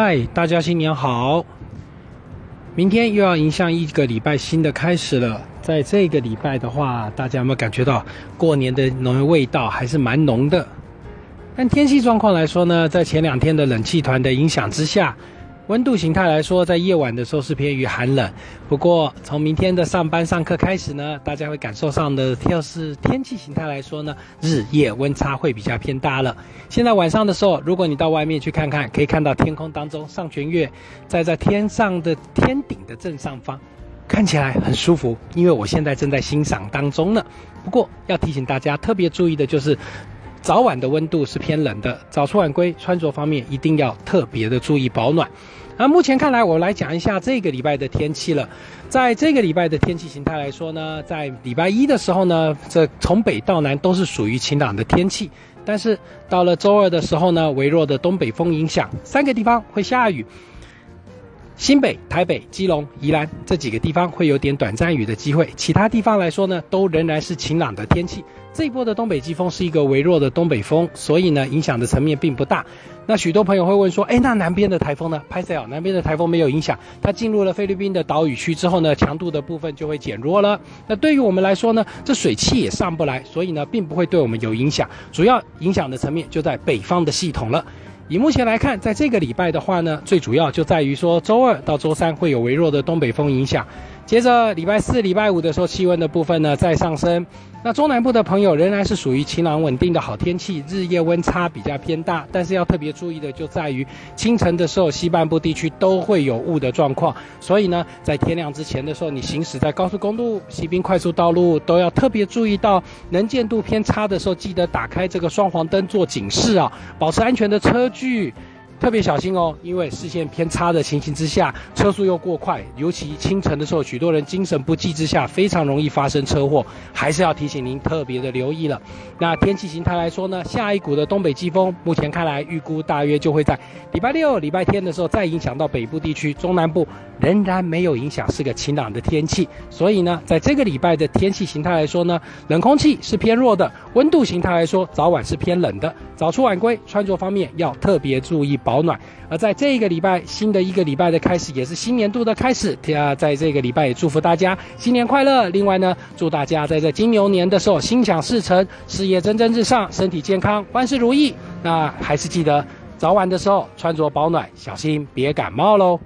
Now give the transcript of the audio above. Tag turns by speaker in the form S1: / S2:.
S1: 嗨，大家新年好！明天又要迎向一个礼拜新的开始了。在这个礼拜的话，大家有没有感觉到过年的浓味道还是蛮浓的？但天气状况来说呢，在前两天的冷气团的影响之下。温度形态来说，在夜晚的时候是偏于寒冷。不过，从明天的上班上课开始呢，大家会感受上的，要是天气形态来说呢，日夜温差会比较偏大了。现在晚上的时候，如果你到外面去看看，可以看到天空当中上弦月在在天上的天顶的正上方，看起来很舒服。因为我现在正在欣赏当中呢。不过要提醒大家特别注意的就是。早晚的温度是偏冷的，早出晚归，穿着方面一定要特别的注意保暖。那目前看来，我来讲一下这个礼拜的天气了。在这个礼拜的天气形态来说呢，在礼拜一的时候呢，这从北到南都是属于晴朗的天气。但是到了周二的时候呢，微弱的东北风影响，三个地方会下雨。新北、台北、基隆、宜兰这几个地方会有点短暂雨的机会，其他地方来说呢，都仍然是晴朗的天气。这一波的东北季风是一个微弱的东北风，所以呢，影响的层面并不大。那许多朋友会问说，哎，那南边的台风呢？拍摄啊，南边的台风没有影响，它进入了菲律宾的岛屿区之后呢，强度的部分就会减弱了。那对于我们来说呢，这水汽也上不来，所以呢，并不会对我们有影响。主要影响的层面就在北方的系统了。以目前来看，在这个礼拜的话呢，最主要就在于说，周二到周三会有微弱的东北风影响。接着礼拜四、礼拜五的时候，气温的部分呢再上升。那中南部的朋友仍然是属于晴朗稳定的好天气，日夜温差比较偏大。但是要特别注意的就在于清晨的时候，西半部地区都会有雾的状况。所以呢，在天亮之前的时候，你行驶在高速公路、西滨快速道路都要特别注意到能见度偏差的时候，记得打开这个双黄灯做警示啊，保持安全的车剧。特别小心哦，因为视线偏差的情形之下，车速又过快，尤其清晨的时候，许多人精神不济之下，非常容易发生车祸，还是要提醒您特别的留意了。那天气形态来说呢，下一股的东北季风，目前看来预估大约就会在礼拜六、礼拜天的时候再影响到北部地区，中南部仍然没有影响，是个晴朗的天气。所以呢，在这个礼拜的天气形态来说呢，冷空气是偏弱的，温度形态来说，早晚是偏冷的，早出晚归，穿着方面要特别注意。保暖，而在这个礼拜，新的一个礼拜的开始，也是新年度的开始。啊，在这个礼拜也祝福大家新年快乐。另外呢，祝大家在这金牛年的时候心想事成，事业蒸蒸日上，身体健康，万事如意。那还是记得早晚的时候穿着保暖，小心别感冒喽。